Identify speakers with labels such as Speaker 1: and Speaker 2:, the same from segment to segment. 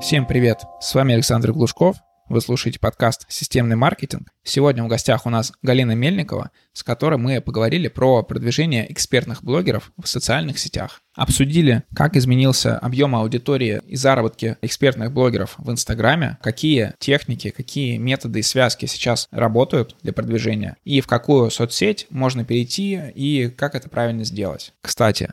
Speaker 1: Всем привет! С вами Александр Глушков. Вы слушаете подкаст «Системный маркетинг». Сегодня в гостях у нас Галина Мельникова, с которой мы поговорили про продвижение экспертных блогеров в социальных сетях. Обсудили, как изменился объем аудитории и заработки экспертных блогеров в Инстаграме, какие техники, какие методы и связки сейчас работают для продвижения, и в какую соцсеть можно перейти и как это правильно сделать. Кстати,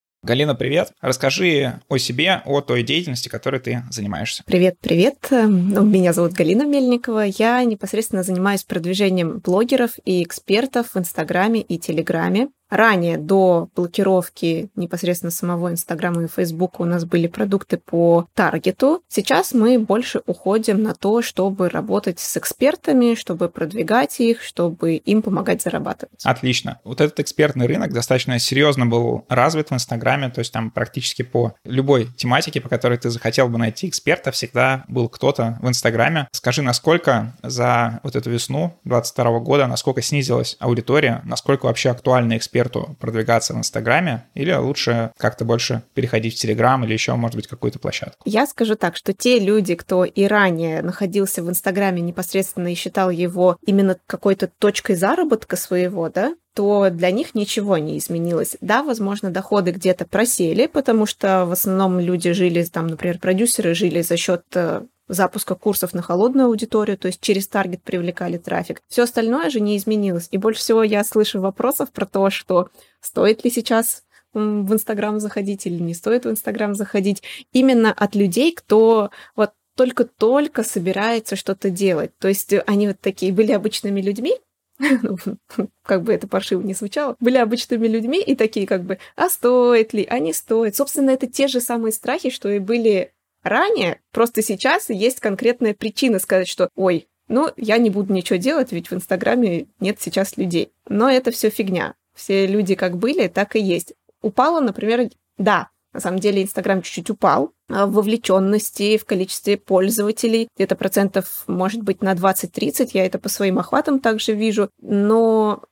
Speaker 1: Галина, привет. Расскажи о себе, о той деятельности, которой ты занимаешься.
Speaker 2: Привет, привет. Ну, меня зовут Галина Мельникова. Я непосредственно занимаюсь продвижением блогеров и экспертов в Инстаграме и Телеграме. Ранее, до блокировки непосредственно самого Инстаграма и Фейсбука, у нас были продукты по таргету. Сейчас мы больше уходим на то, чтобы работать с экспертами, чтобы продвигать их, чтобы им помогать зарабатывать.
Speaker 1: Отлично. Вот этот экспертный рынок достаточно серьезно был развит в Инстаграме, то есть там практически по любой тематике, по которой ты захотел бы найти эксперта, всегда был кто-то в Инстаграме. Скажи, насколько за вот эту весну 2022 года, насколько снизилась аудитория, насколько вообще актуальны эксперты эксперту продвигаться в Инстаграме, или лучше как-то больше переходить в Телеграм или еще, может быть, какую-то площадку?
Speaker 2: Я скажу так, что те люди, кто и ранее находился в Инстаграме непосредственно и считал его именно какой-то точкой заработка своего, да, то для них ничего не изменилось. Да, возможно, доходы где-то просели, потому что в основном люди жили, там, например, продюсеры жили за счет э, запуска курсов на холодную аудиторию, то есть через таргет привлекали трафик. Все остальное же не изменилось. И больше всего я слышу вопросов про то, что стоит ли сейчас в Инстаграм заходить или не стоит в Инстаграм заходить, именно от людей, кто вот только-только собирается что-то делать. То есть они вот такие были обычными людьми, как бы это паршиво не звучало, были обычными людьми и такие как бы, а стоит ли, а не стоит. Собственно, это те же самые страхи, что и были ранее, просто сейчас есть конкретная причина сказать, что «Ой, ну, я не буду ничего делать, ведь в Инстаграме нет сейчас людей». Но это все фигня. Все люди как были, так и есть. Упало, например, да, на самом деле Инстаграм чуть-чуть упал а, в вовлеченности, в количестве пользователей. Где-то процентов, может быть, на 20-30. Я это по своим охватам также вижу. Но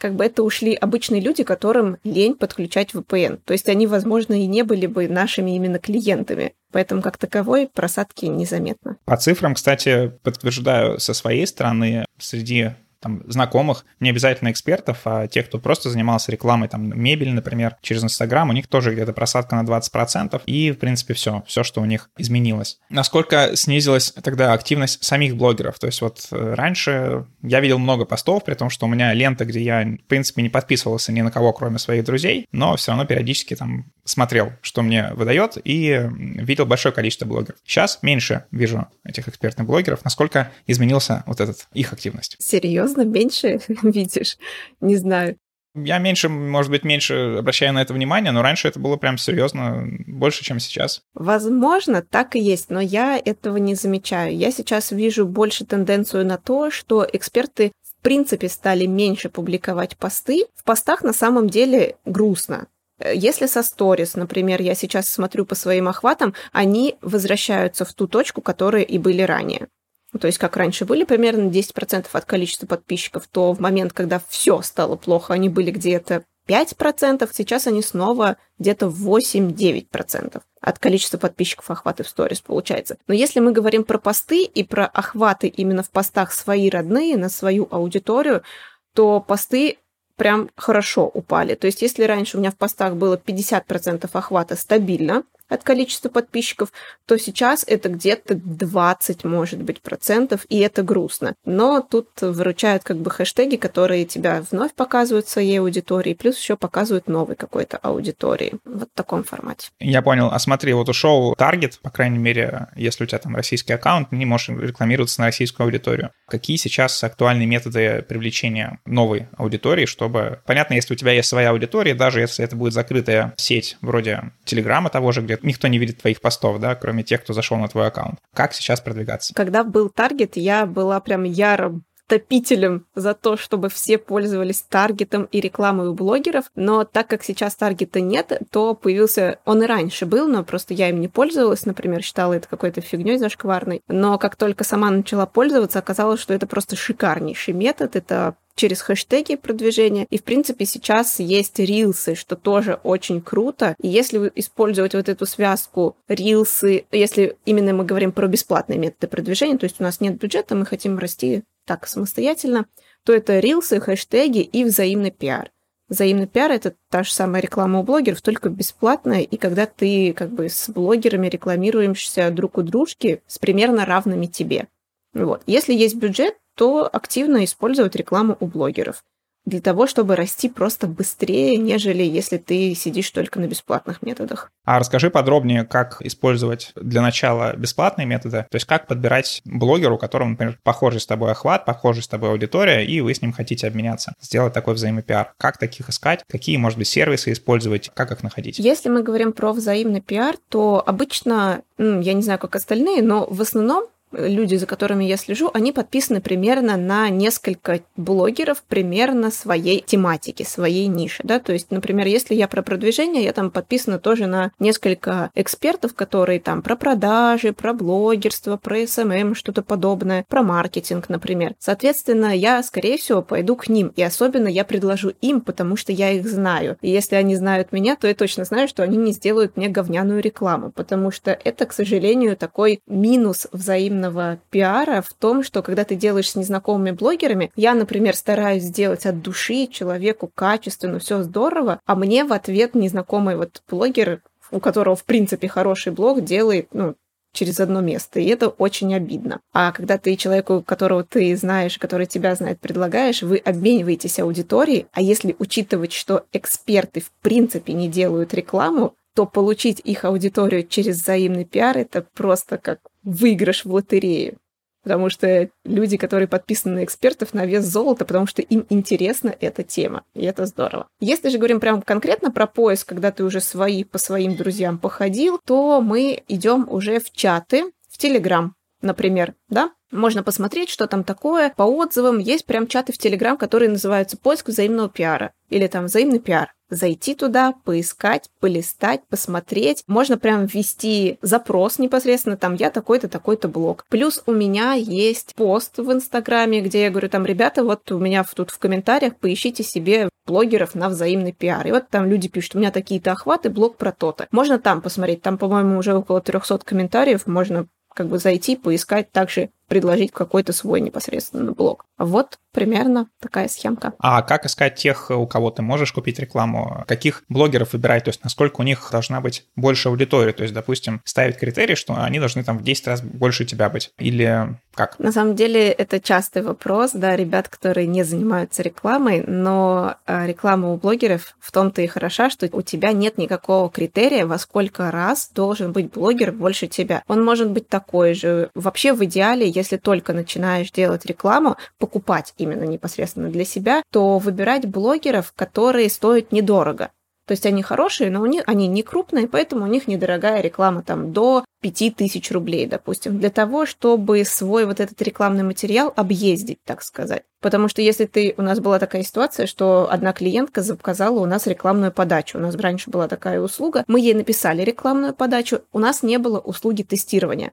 Speaker 2: как бы это ушли обычные люди, которым лень подключать VPN. То есть они, возможно, и не были бы нашими именно клиентами. Поэтому как таковой просадки незаметно.
Speaker 1: По цифрам, кстати, подтверждаю со своей стороны, среди там, знакомых, не обязательно экспертов, а тех, кто просто занимался рекламой, там, мебели, например, через Инстаграм, у них тоже где-то просадка на 20%, и, в принципе, все, все, что у них изменилось. Насколько снизилась тогда активность самих блогеров? То есть вот э, раньше я видел много постов, при том, что у меня лента, где я, в принципе, не подписывался ни на кого, кроме своих друзей, но все равно периодически там смотрел, что мне выдает, и видел большое количество блогеров. Сейчас меньше вижу этих экспертных блогеров. Насколько изменился вот этот их активность?
Speaker 2: Серьезно, меньше видишь? Не знаю.
Speaker 1: Я меньше, может быть, меньше обращаю на это внимание, но раньше это было прям серьезно больше, чем сейчас.
Speaker 2: Возможно, так и есть, но я этого не замечаю. Я сейчас вижу больше тенденцию на то, что эксперты в принципе стали меньше публиковать посты. В постах на самом деле грустно. Если со сторис, например, я сейчас смотрю по своим охватам, они возвращаются в ту точку, которые и были ранее. То есть, как раньше были примерно 10% от количества подписчиков, то в момент, когда все стало плохо, они были где-то 5%, сейчас они снова где-то 8-9% от количества подписчиков охваты в сторис получается. Но если мы говорим про посты и про охваты именно в постах свои родные, на свою аудиторию, то посты прям хорошо упали. То есть если раньше у меня в постах было 50% охвата стабильно, от количества подписчиков, то сейчас это где-то 20, может быть, процентов, и это грустно. Но тут выручают как бы хэштеги, которые тебя вновь показывают своей аудитории, плюс еще показывают новой какой-то аудитории. Вот в таком формате.
Speaker 1: Я понял. А смотри, вот ушел таргет, по крайней мере, если у тебя там российский аккаунт, не можешь рекламироваться на российскую аудиторию. Какие сейчас актуальные методы привлечения новой аудитории, чтобы... Понятно, если у тебя есть своя аудитория, даже если это будет закрытая сеть вроде Телеграма того же, где никто не видит твоих постов, да, кроме тех, кто зашел на твой аккаунт. Как сейчас продвигаться?
Speaker 2: Когда был таргет, я была прям ярым топителем за то, чтобы все пользовались таргетом и рекламой у блогеров, но так как сейчас таргета нет, то появился... Он и раньше был, но просто я им не пользовалась, например, считала это какой-то фигней зашкварной. Но как только сама начала пользоваться, оказалось, что это просто шикарнейший метод. Это через хэштеги продвижения. И, в принципе, сейчас есть рилсы, что тоже очень круто. И если использовать вот эту связку рилсы, если именно мы говорим про бесплатные методы продвижения, то есть у нас нет бюджета, мы хотим расти так самостоятельно, то это рилсы, хэштеги и взаимный пиар. Взаимный пиар — это та же самая реклама у блогеров, только бесплатная, и когда ты как бы с блогерами рекламируешься друг у дружки с примерно равными тебе. Вот. Если есть бюджет, то активно использовать рекламу у блогеров для того, чтобы расти просто быстрее, нежели если ты сидишь только на бесплатных методах.
Speaker 1: А расскажи подробнее, как использовать для начала бесплатные методы, то есть как подбирать блогеру, у которого, например, похожий с тобой охват, похожий с тобой аудитория, и вы с ним хотите обменяться, сделать такой взаимопиар. Как таких искать, какие, может быть, сервисы использовать, как их находить?
Speaker 2: Если мы говорим про взаимный пиар, то обычно, я не знаю, как остальные, но в основном люди, за которыми я слежу, они подписаны примерно на несколько блогеров примерно своей тематики, своей ниши, да, то есть, например, если я про продвижение, я там подписана тоже на несколько экспертов, которые там про продажи, про блогерство, про SMM, что-то подобное, про маркетинг, например. Соответственно, я, скорее всего, пойду к ним, и особенно я предложу им, потому что я их знаю. И если они знают меня, то я точно знаю, что они не сделают мне говняную рекламу, потому что это, к сожалению, такой минус взаимного активного пиара в том, что когда ты делаешь с незнакомыми блогерами, я, например, стараюсь сделать от души человеку качественно, все здорово, а мне в ответ незнакомый вот блогер, у которого, в принципе, хороший блог, делает, ну, через одно место, и это очень обидно. А когда ты человеку, которого ты знаешь, который тебя знает, предлагаешь, вы обмениваетесь аудиторией, а если учитывать, что эксперты в принципе не делают рекламу, то получить их аудиторию через взаимный пиар это просто как выигрыш в лотерею. Потому что люди, которые подписаны на экспертов, на вес золота, потому что им интересна эта тема. И это здорово. Если же говорим прям конкретно про поиск, когда ты уже свои по своим друзьям походил, то мы идем уже в чаты, в Телеграм, например, да? Можно посмотреть, что там такое. По отзывам есть прям чаты в Телеграм, которые называются «Поиск взаимного пиара» или там «Взаимный пиар» зайти туда, поискать, полистать, посмотреть. Можно прям ввести запрос непосредственно, там я такой-то, такой-то блог. Плюс у меня есть пост в Инстаграме, где я говорю, там, ребята, вот у меня тут в комментариях поищите себе блогеров на взаимный пиар. И вот там люди пишут, у меня такие-то охваты, блог про то-то. Можно там посмотреть, там, по-моему, уже около 300 комментариев, можно как бы зайти, поискать также предложить какой-то свой непосредственно блог. Вот примерно такая схемка.
Speaker 1: А как искать тех, у кого ты можешь купить рекламу? Каких блогеров выбирать? То есть насколько у них должна быть больше аудитории? То есть, допустим, ставить критерий, что они должны там в 10 раз больше тебя быть? Или как?
Speaker 2: На самом деле это частый вопрос, да, ребят, которые не занимаются рекламой, но а, реклама у блогеров в том-то и хороша, что у тебя нет никакого критерия, во сколько раз должен быть блогер больше тебя. Он может быть такой же. Вообще в идеале, если только начинаешь делать рекламу, покупать именно непосредственно для себя, то выбирать блогеров, которые стоят недорого. То есть они хорошие, но у них, они не крупные, поэтому у них недорогая реклама там до 5000 рублей, допустим, для того, чтобы свой вот этот рекламный материал объездить, так сказать. Потому что если ты... У нас была такая ситуация, что одна клиентка заказала у нас рекламную подачу. У нас раньше была такая услуга. Мы ей написали рекламную подачу. У нас не было услуги тестирования.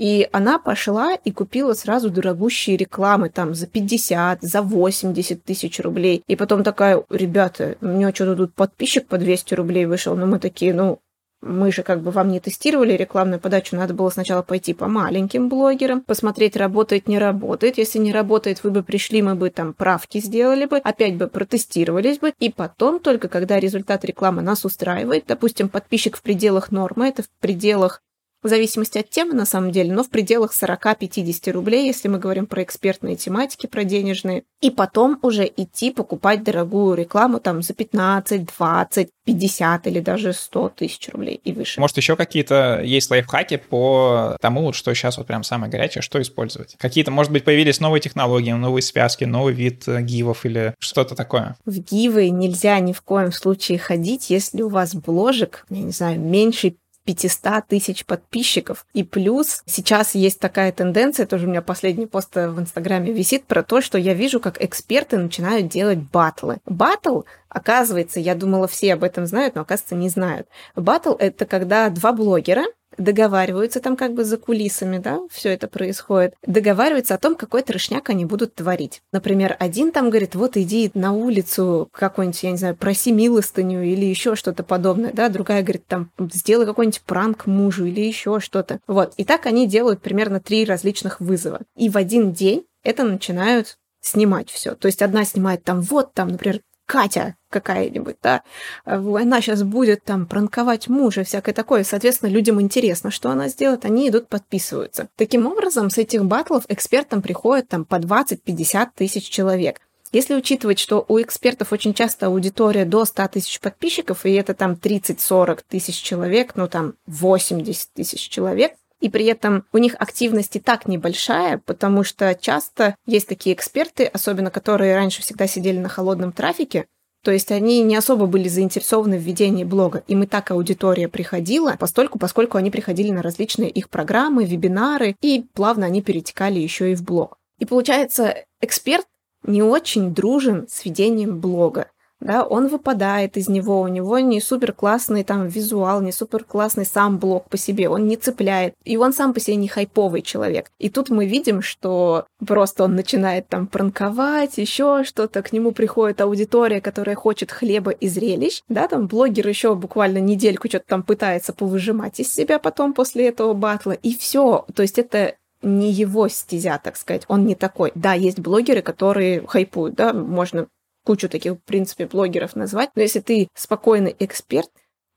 Speaker 2: И она пошла и купила сразу дорогущие рекламы там за 50, за 80 тысяч рублей. И потом такая, ребята, у меня что-то тут подписчик по 200 рублей вышел. Но мы такие, ну, мы же как бы вам не тестировали рекламную подачу, надо было сначала пойти по маленьким блогерам, посмотреть, работает, не работает. Если не работает, вы бы пришли, мы бы там правки сделали бы, опять бы протестировались бы, и потом только, когда результат рекламы нас устраивает, допустим, подписчик в пределах нормы, это в пределах в зависимости от темы, на самом деле, но в пределах 40-50 рублей, если мы говорим про экспертные тематики, про денежные. И потом уже идти покупать дорогую рекламу там за 15, 20, 50 или даже 100 тысяч рублей и выше.
Speaker 1: Может, еще какие-то есть лайфхаки по тому, что сейчас вот прям самое горячее, что использовать? Какие-то, может быть, появились новые технологии, новые связки, новый вид э, гивов или что-то такое?
Speaker 2: В гивы нельзя ни в коем случае ходить, если у вас бложек, я не знаю, меньше 500 тысяч подписчиков. И плюс сейчас есть такая тенденция, тоже у меня последний пост в Инстаграме висит про то, что я вижу, как эксперты начинают делать батлы. Батл, оказывается, я думала, все об этом знают, но оказывается не знают. Батл — это когда два блогера договариваются там как бы за кулисами, да, все это происходит, договариваются о том, какой трешняк они будут творить. Например, один там говорит, вот иди на улицу какой-нибудь, я не знаю, проси милостыню или еще что-то подобное, да, другая говорит, там, сделай какой-нибудь пранк мужу или еще что-то. Вот, и так они делают примерно три различных вызова. И в один день это начинают снимать все. То есть одна снимает там вот там, например, Катя какая-нибудь, да, она сейчас будет там пранковать мужа, всякое такое. Соответственно, людям интересно, что она сделает, они идут, подписываются. Таким образом, с этих батлов экспертам приходят там по 20-50 тысяч человек. Если учитывать, что у экспертов очень часто аудитория до 100 тысяч подписчиков, и это там 30-40 тысяч человек, ну там 80 тысяч человек, и при этом у них активность и так небольшая, потому что часто есть такие эксперты, особенно которые раньше всегда сидели на холодном трафике, то есть они не особо были заинтересованы в ведении блога. Им и так аудитория приходила, постольку, поскольку они приходили на различные их программы, вебинары, и плавно они перетекали еще и в блог. И получается, эксперт не очень дружен с ведением блога да, он выпадает из него, у него не супер классный там визуал, не супер классный сам блог по себе, он не цепляет, и он сам по себе не хайповый человек. И тут мы видим, что просто он начинает там пранковать, еще что-то, к нему приходит аудитория, которая хочет хлеба и зрелищ, да, там блогер еще буквально недельку что-то там пытается повыжимать из себя потом после этого батла, и все. То есть это не его стезя, так сказать, он не такой. Да, есть блогеры, которые хайпуют, да, можно кучу таких, в принципе, блогеров назвать. Но если ты спокойный эксперт,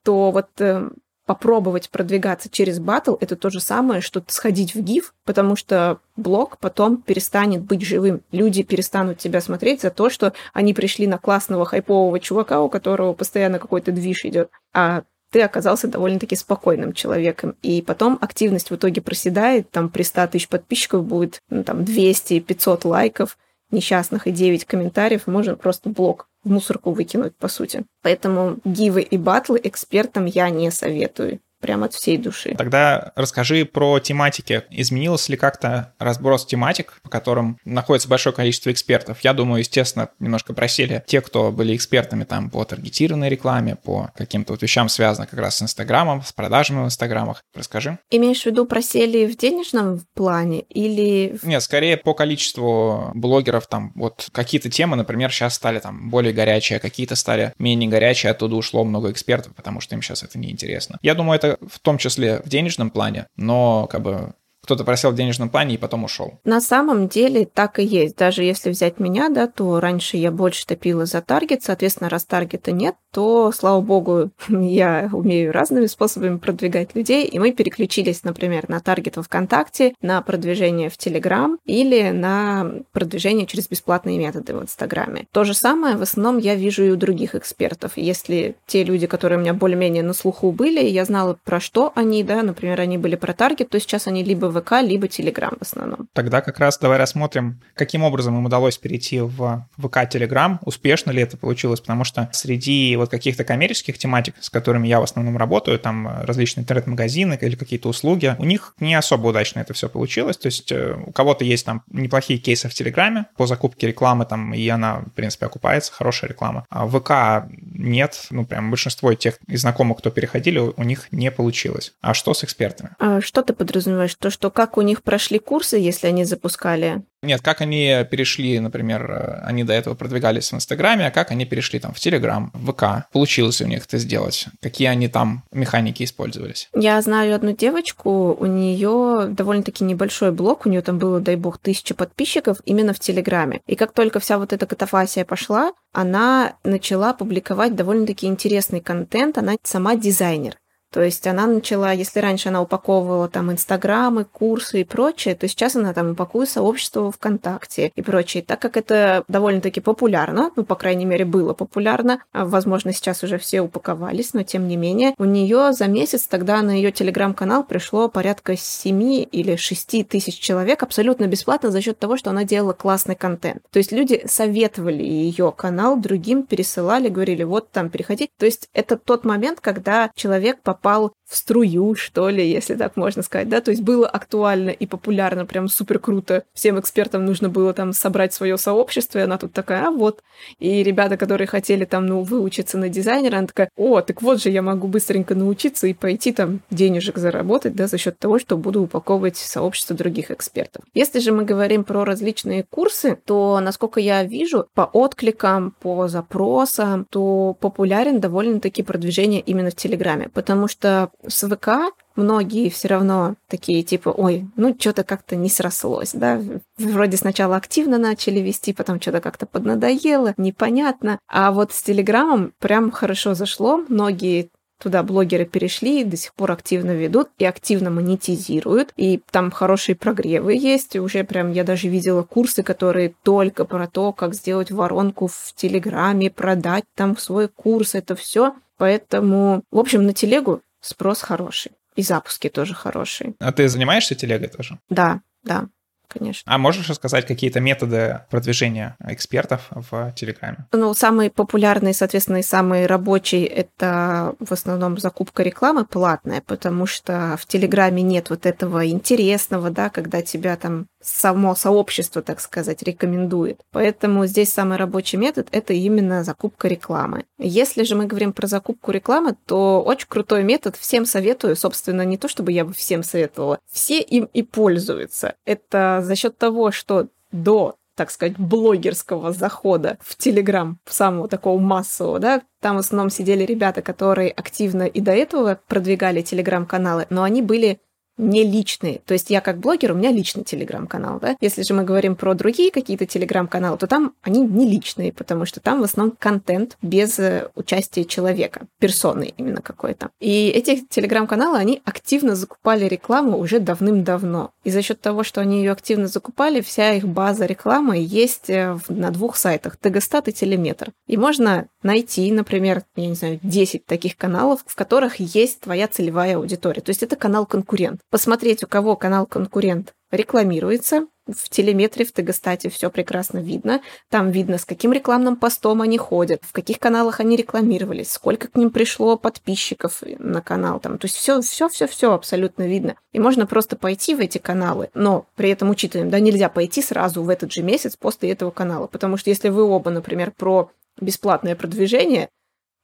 Speaker 2: то вот э, попробовать продвигаться через батл это то же самое, что сходить в гиф, потому что блог потом перестанет быть живым. Люди перестанут тебя смотреть за то, что они пришли на классного хайпового чувака, у которого постоянно какой-то движ идет. А ты оказался довольно-таки спокойным человеком. И потом активность в итоге проседает, там при 100 тысяч подписчиков будет ну, там 200-500 лайков, несчастных и 9 комментариев, можно просто блок в мусорку выкинуть, по сути. Поэтому гивы и батлы экспертам я не советую прямо от всей души.
Speaker 1: Тогда расскажи про тематики. Изменился ли как-то разброс тематик, по которым находится большое количество экспертов? Я думаю, естественно, немножко просели те, кто были экспертами там по таргетированной рекламе, по каким-то вот вещам, связанным как раз с Инстаграмом, с продажами в Инстаграмах. Расскажи.
Speaker 2: Имеешь в виду просели в денежном плане или...
Speaker 1: Нет, скорее по количеству блогеров там вот какие-то темы, например, сейчас стали там более горячие, а какие-то стали менее горячие, оттуда ушло много экспертов, потому что им сейчас это неинтересно. Я думаю, это в том числе в денежном плане, но как бы кто-то просил в денежном плане и потом ушел.
Speaker 2: На самом деле так и есть. Даже если взять меня, да, то раньше я больше топила за таргет, соответственно, раз таргета нет, то, слава богу, я умею разными способами продвигать людей, и мы переключились, например, на таргет во ВКонтакте, на продвижение в Телеграм или на продвижение через бесплатные методы в Инстаграме. То же самое в основном я вижу и у других экспертов. Если те люди, которые у меня более-менее на слуху были, я знала, про что они, да, например, они были про таргет, то сейчас они либо ВК, либо Телеграм в основном.
Speaker 1: Тогда как раз давай рассмотрим, каким образом им удалось перейти в ВК Телеграм, успешно ли это получилось, потому что среди вот каких-то коммерческих тематик, с которыми я в основном работаю, там различные интернет-магазины или какие-то услуги, у них не особо удачно это все получилось, то есть э, у кого-то есть там неплохие кейсы в Телеграме по закупке рекламы там, и она, в принципе, окупается, хорошая реклама. А в ВК нет, ну прям большинство тех знакомых, кто переходили, у них не получилось. А что с экспертами?
Speaker 2: А что ты подразумеваешь? То, что как у них прошли курсы, если они запускали?
Speaker 1: Нет, как они перешли, например, они до этого продвигались в Инстаграме, а как они перешли там в Телеграм, в ВК. Получилось у них это сделать? Какие они там механики использовались?
Speaker 2: Я знаю одну девочку, у нее довольно-таки небольшой блог, у нее там было, дай бог, тысяча подписчиков именно в Телеграме. И как только вся вот эта катафасия пошла, она начала публиковать довольно-таки интересный контент, она сама дизайнер. То есть она начала, если раньше она упаковывала там инстаграмы, курсы и прочее, то сейчас она там упакует сообщество ВКонтакте и прочее. Так как это довольно-таки популярно, ну, по крайней мере, было популярно, а, возможно, сейчас уже все упаковались, но тем не менее, у нее за месяц тогда на ее телеграм-канал пришло порядка 7 или 6 тысяч человек абсолютно бесплатно за счет того, что она делала классный контент. То есть люди советовали ее канал другим, пересылали, говорили, вот там переходи. То есть это тот момент, когда человек попал попал в струю, что ли, если так можно сказать, да, то есть было актуально и популярно, прям супер круто. Всем экспертам нужно было там собрать свое сообщество, и она тут такая, а вот. И ребята, которые хотели там, ну, выучиться на дизайнера, она такая, о, так вот же я могу быстренько научиться и пойти там денежек заработать, да, за счет того, что буду упаковывать сообщество других экспертов. Если же мы говорим про различные курсы, то, насколько я вижу, по откликам, по запросам, то популярен довольно-таки продвижение именно в Телеграме, потому что с ВК многие все равно такие типа, ой, ну что-то как-то не срослось, да, вроде сначала активно начали вести, потом что-то как-то поднадоело, непонятно, а вот с Телеграмом прям хорошо зашло, многие Туда блогеры перешли, до сих пор активно ведут и активно монетизируют. И там хорошие прогревы есть. Уже прям я даже видела курсы, которые только про то, как сделать воронку в Телеграме, продать там свой курс, это все. Поэтому, в общем, на телегу спрос хороший. И запуски тоже хорошие.
Speaker 1: А ты занимаешься телегой тоже?
Speaker 2: Да, да конечно.
Speaker 1: А можешь рассказать какие-то методы продвижения экспертов в Телеграме?
Speaker 2: Ну, самый популярный, соответственно, и самый рабочий – это в основном закупка рекламы платная, потому что в Телеграме нет вот этого интересного, да, когда тебя там само сообщество, так сказать, рекомендует. Поэтому здесь самый рабочий метод – это именно закупка рекламы. Если же мы говорим про закупку рекламы, то очень крутой метод, всем советую, собственно, не то чтобы я бы всем советовала, все им и пользуются. Это за счет того, что до так сказать, блогерского захода в Телеграм, самого такого массового, да, там в основном сидели ребята, которые активно и до этого продвигали Телеграм-каналы, но они были не личные. То есть я как блогер, у меня личный телеграм-канал, да. Если же мы говорим про другие какие-то телеграм-каналы, то там они не личные, потому что там в основном контент без э, участия человека, персоны именно какой-то. И эти телеграм-каналы, они активно закупали рекламу уже давным-давно. И за счет того, что они ее активно закупали, вся их база рекламы есть э, на двух сайтах, Тегостат и Телеметр. И можно найти, например, я не знаю, 10 таких каналов, в которых есть твоя целевая аудитория. То есть это канал-конкурент. Посмотреть, у кого канал-конкурент рекламируется, в телеметре, в Тегостате все прекрасно видно. Там видно, с каким рекламным постом они ходят, в каких каналах они рекламировались, сколько к ним пришло подписчиков на канал. Там. То есть все, все, все, все абсолютно видно. И можно просто пойти в эти каналы, но при этом учитываем, да, нельзя пойти сразу в этот же месяц после этого канала, потому что если вы оба, например, про бесплатное продвижение,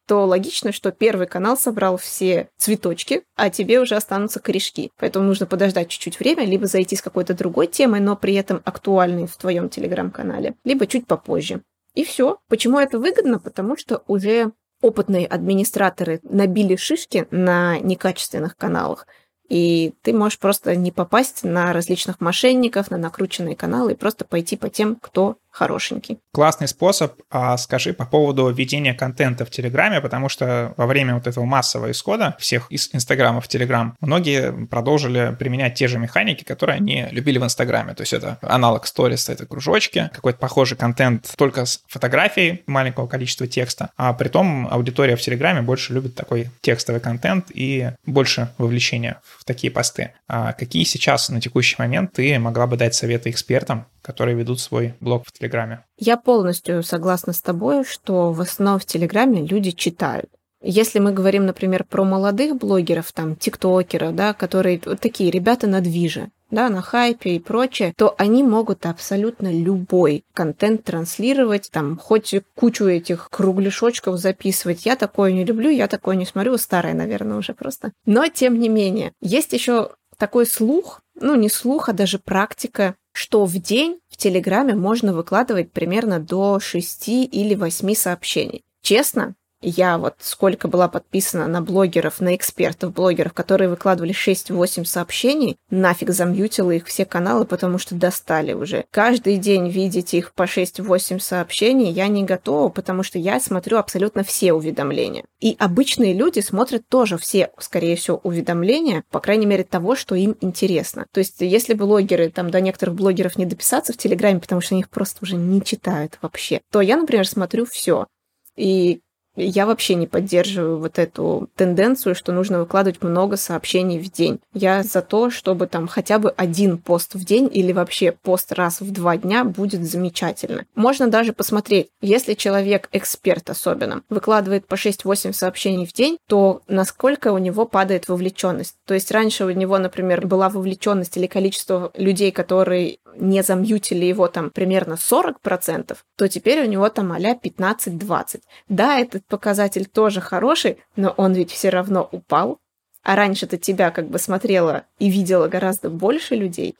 Speaker 2: то логично, что первый канал собрал все цветочки, а тебе уже останутся корешки. Поэтому нужно подождать чуть-чуть время, либо зайти с какой-то другой темой, но при этом актуальной в твоем телеграм-канале, либо чуть попозже. И все. Почему это выгодно? Потому что уже опытные администраторы набили шишки на некачественных каналах, и ты можешь просто не попасть на различных мошенников, на накрученные каналы и просто пойти по тем, кто хорошенький.
Speaker 1: Классный способ. А скажи по поводу ведения контента в Телеграме, потому что во время вот этого массового исхода всех из Инстаграма в Телеграм многие продолжили применять те же механики, которые они любили в Инстаграме. То есть это аналог сторис, это кружочки, какой-то похожий контент только с фотографией маленького количества текста. А при том аудитория в Телеграме больше любит такой текстовый контент и больше вовлечения в такие посты. А какие сейчас на текущий момент ты могла бы дать советы экспертам, которые ведут свой блог в Телеграме.
Speaker 2: Я полностью согласна с тобой, что в основном в Телеграме люди читают. Если мы говорим, например, про молодых блогеров, там, тиктокеров, да, которые вот такие ребята на движе, да, на хайпе и прочее, то они могут абсолютно любой контент транслировать, там, хоть кучу этих кругляшочков записывать. Я такое не люблю, я такое не смотрю, старое, наверное, уже просто. Но, тем не менее, есть еще такой слух, ну, не слух, а даже практика, что в день в Телеграме можно выкладывать примерно до 6 или 8 сообщений. Честно, я вот сколько была подписана на блогеров, на экспертов блогеров, которые выкладывали 6-8 сообщений, нафиг замьютила их все каналы, потому что достали уже. Каждый день видеть их по 6-8 сообщений я не готова, потому что я смотрю абсолютно все уведомления. И обычные люди смотрят тоже все, скорее всего, уведомления, по крайней мере, того, что им интересно. То есть, если блогеры, там, до некоторых блогеров не дописаться в Телеграме, потому что они их просто уже не читают вообще, то я, например, смотрю все. И Я вообще не поддерживаю вот эту тенденцию, что нужно выкладывать много сообщений в день. Я за то, чтобы там хотя бы один пост в день или вообще пост раз в два дня будет замечательно. Можно даже посмотреть, если человек, эксперт особенно, выкладывает по 6-8 сообщений в день, то насколько у него падает вовлеченность. То есть раньше у него, например, была вовлеченность или количество людей, которые не замьютили его там примерно 40%, то теперь у него там а 15-20. Да, этот показатель тоже хороший, но он ведь все равно упал. А раньше-то тебя как бы смотрела и видела гораздо больше людей.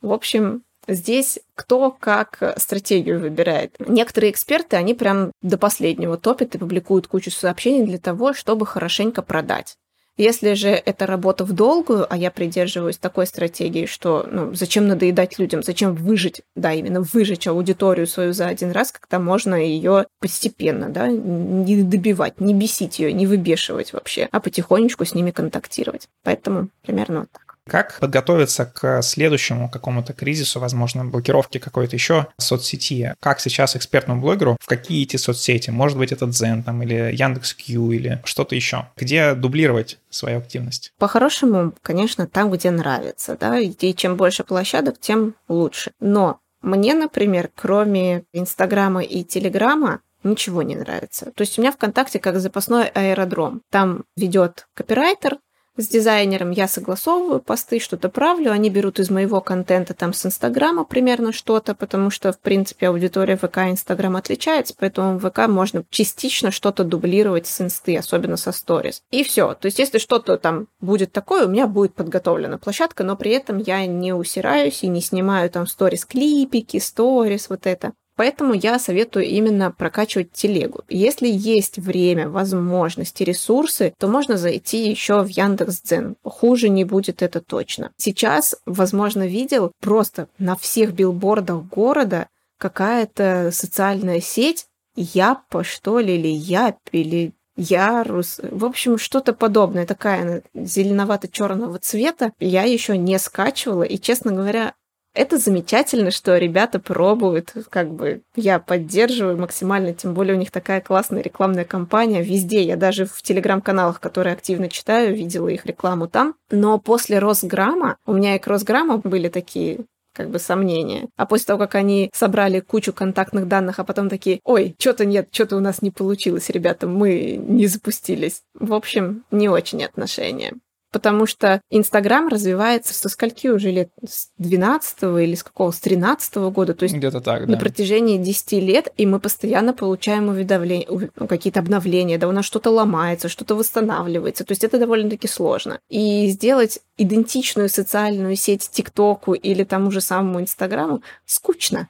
Speaker 2: В общем, Здесь кто как стратегию выбирает. Некоторые эксперты, они прям до последнего топят и публикуют кучу сообщений для того, чтобы хорошенько продать. Если же это работа в долгую, а я придерживаюсь такой стратегии, что ну, зачем надоедать людям, зачем выжить, да, именно выжечь аудиторию свою за один раз, когда можно ее постепенно, да, не добивать, не бесить ее, не выбешивать вообще, а потихонечку с ними контактировать. Поэтому примерно вот так.
Speaker 1: Как подготовиться к следующему какому-то кризису, возможно, блокировке какой-то еще соцсети? Как сейчас экспертному блогеру, в какие эти соцсети? Может быть, это Zen там, или Яндекс.Кью или что-то еще? Где дублировать свою активность?
Speaker 2: По-хорошему, конечно, там, где нравится, да, и чем больше площадок, тем лучше. Но мне, например, кроме Инстаграма и Телеграма, ничего не нравится. То есть у меня ВКонтакте как запасной аэродром. Там ведет копирайтер, с дизайнером я согласовываю посты, что-то правлю, они берут из моего контента там с Инстаграма примерно что-то, потому что, в принципе, аудитория ВК и Инстаграм отличается, поэтому в ВК можно частично что-то дублировать с Инсты, особенно со сторис. И все. То есть, если что-то там будет такое, у меня будет подготовлена площадка, но при этом я не усираюсь и не снимаю там сторис-клипики, сторис, вот это. Поэтому я советую именно прокачивать телегу. Если есть время, возможности, ресурсы, то можно зайти еще в Яндекс.Дзен. Хуже не будет это точно. Сейчас, возможно, видел просто на всех билбордах города какая-то социальная сеть, Япа, что ли, или Яп, или Ярус. В общем, что-то подобное, такая зеленовато-черного цвета. Я еще не скачивала, и, честно говоря, это замечательно, что ребята пробуют, как бы я поддерживаю максимально, тем более у них такая классная рекламная кампания везде. Я даже в телеграм-каналах, которые активно читаю, видела их рекламу там. Но после Росграма, у меня и к Росграмму были такие как бы сомнения. А после того, как они собрали кучу контактных данных, а потом такие, ой, что-то нет, что-то у нас не получилось, ребята, мы не запустились. В общем, не очень отношения потому что Инстаграм развивается со скольки уже лет? С 12 или с какого? С 13 года. То есть
Speaker 1: Где-то так,
Speaker 2: да. на протяжении 10 лет, и мы постоянно получаем уведомления, ну, какие-то обновления, да у нас что-то ломается, что-то восстанавливается. То есть это довольно-таки сложно. И сделать идентичную социальную сеть ТикТоку или тому же самому Инстаграму скучно.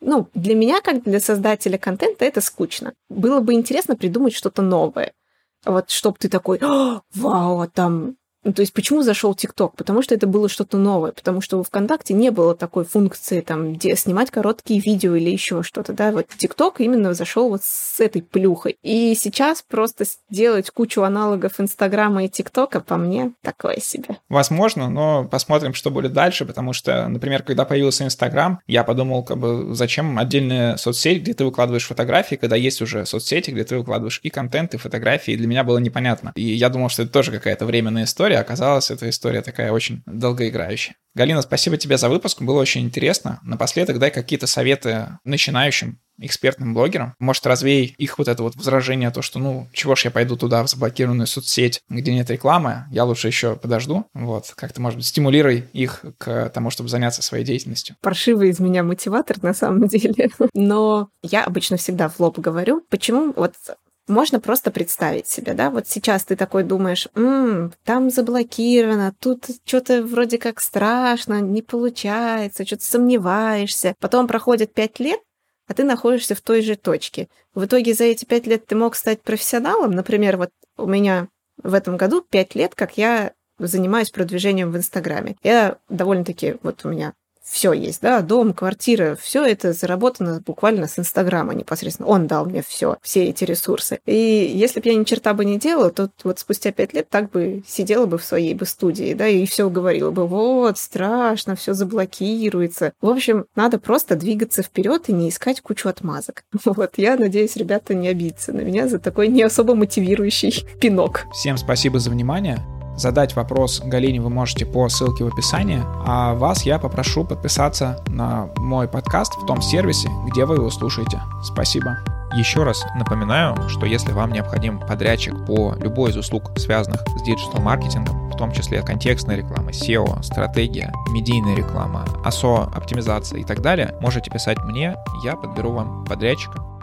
Speaker 2: Ну, для меня, как для создателя контента, это скучно. Было бы интересно придумать что-то новое. Вот, чтобы ты такой, вау, а там ну, то есть почему зашел ТикТок? Потому что это было что-то новое, потому что в ВКонтакте не было такой функции, там, где снимать короткие видео или еще что-то, да, вот ТикТок именно зашел вот с этой плюхой. И сейчас просто сделать кучу аналогов Инстаграма и ТикТока по мне такое себе.
Speaker 1: Возможно, но посмотрим, что будет дальше, потому что, например, когда появился Инстаграм, я подумал, как бы, зачем отдельная соцсеть, где ты выкладываешь фотографии, когда есть уже соцсети, где ты выкладываешь и контент, и фотографии, и для меня было непонятно. И я думал, что это тоже какая-то временная история, история. Оказалась эта история такая очень долгоиграющая. Галина, спасибо тебе за выпуск, было очень интересно. Напоследок дай какие-то советы начинающим экспертным блогерам. Может, развей их вот это вот возражение, то, что, ну, чего ж я пойду туда, в заблокированную соцсеть, где нет рекламы, я лучше еще подожду. Вот, как-то, может быть, стимулируй их к тому, чтобы заняться своей деятельностью.
Speaker 2: Паршивый из меня мотиватор, на самом деле. Но я обычно всегда в лоб говорю, почему вот можно просто представить себе, да, вот сейчас ты такой думаешь, м-м, там заблокировано, тут что-то вроде как страшно, не получается, что-то сомневаешься. Потом проходит пять лет, а ты находишься в той же точке. В итоге за эти пять лет ты мог стать профессионалом. Например, вот у меня в этом году пять лет, как я занимаюсь продвижением в Инстаграме. Я довольно-таки, вот у меня все есть, да, дом, квартира, все это заработано буквально с Инстаграма непосредственно. Он дал мне все, все эти ресурсы. И если бы я ни черта бы не делала, то вот спустя пять лет так бы сидела бы в своей бы студии, да, и все говорила бы, вот, страшно, все заблокируется. В общем, надо просто двигаться вперед и не искать кучу отмазок. Вот, я надеюсь, ребята не обидятся на меня за такой не особо мотивирующий пинок.
Speaker 1: Всем спасибо за внимание. Задать вопрос Галине вы можете по ссылке в описании, а вас я попрошу подписаться на мой подкаст в том сервисе, где вы его слушаете. Спасибо.
Speaker 3: Еще раз напоминаю, что если вам необходим подрядчик по любой из услуг, связанных с диджитал-маркетингом, в том числе контекстная реклама, SEO, стратегия, медийная реклама, ASO, оптимизация и так далее, можете писать мне, я подберу вам подрядчика.